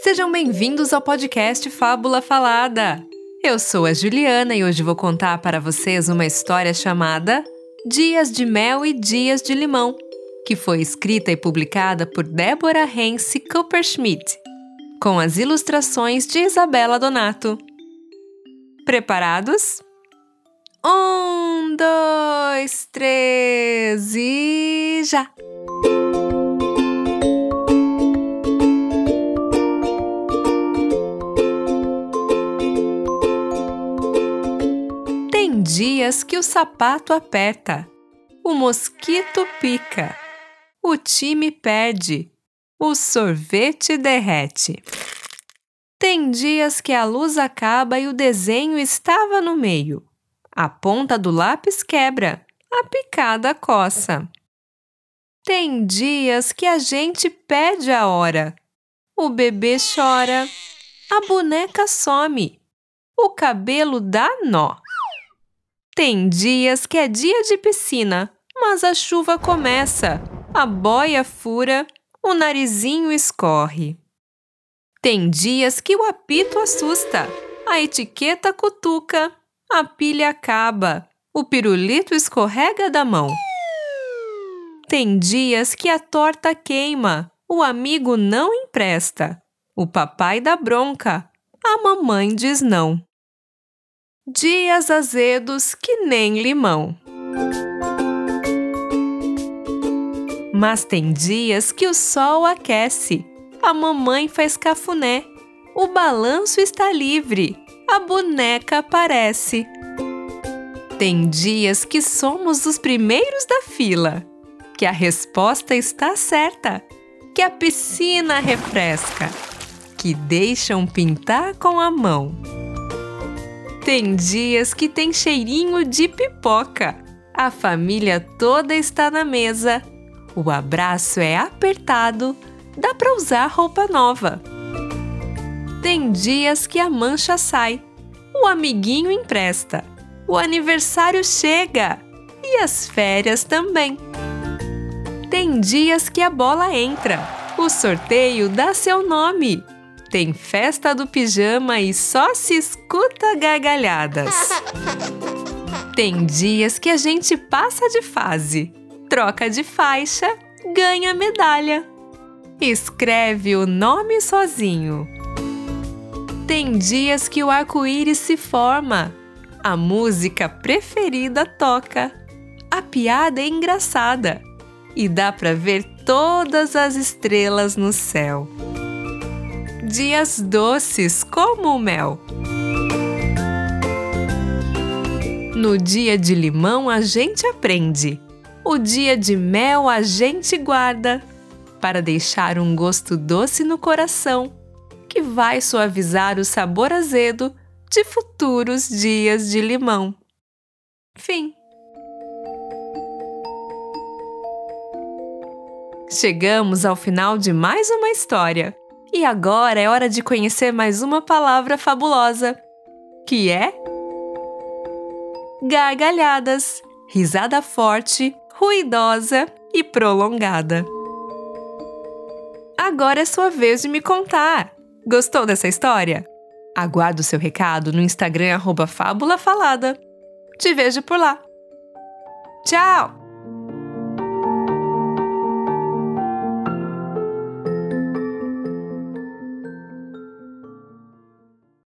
Sejam bem-vindos ao podcast Fábula Falada. Eu sou a Juliana e hoje vou contar para vocês uma história chamada Dias de Mel e Dias de Limão, que foi escrita e publicada por Débora Hence Cooperschmidt, com as ilustrações de Isabela Donato. Preparados? Um, dois, três e já! Dias que o sapato aperta, o mosquito pica, o time perde, o sorvete derrete. Tem dias que a luz acaba e o desenho estava no meio. A ponta do lápis quebra, a picada coça. Tem dias que a gente pede a hora. O bebê chora, a boneca some, o cabelo dá nó. Tem dias que é dia de piscina, mas a chuva começa, a boia fura, o narizinho escorre. Tem dias que o apito assusta, a etiqueta cutuca, a pilha acaba, o pirulito escorrega da mão. Tem dias que a torta queima, o amigo não empresta, o papai dá bronca, a mamãe diz não dias azedos que nem limão. Mas tem dias que o sol aquece, a mamãe faz cafuné, o balanço está livre, a boneca aparece. Tem dias que somos os primeiros da fila, que a resposta está certa, que a piscina refresca, que deixam pintar com a mão. Tem dias que tem cheirinho de pipoca. A família toda está na mesa. O abraço é apertado. Dá para usar roupa nova. Tem dias que a mancha sai. O amiguinho empresta. O aniversário chega. E as férias também. Tem dias que a bola entra. O sorteio dá seu nome. Tem festa do pijama e só se escuta gargalhadas. Tem dias que a gente passa de fase, troca de faixa, ganha medalha. Escreve o nome sozinho. Tem dias que o arco-íris se forma, a música preferida toca, a piada é engraçada e dá para ver todas as estrelas no céu dias doces como o mel. No dia de limão a gente aprende, o dia de mel a gente guarda, para deixar um gosto doce no coração, que vai suavizar o sabor azedo de futuros dias de limão. Fim. Chegamos ao final de mais uma história. E agora é hora de conhecer mais uma palavra fabulosa, que é gargalhadas, risada forte, ruidosa e prolongada. Agora é sua vez de me contar. Gostou dessa história? Aguardo seu recado no Instagram arroba Fábula Falada. Te vejo por lá. Tchau!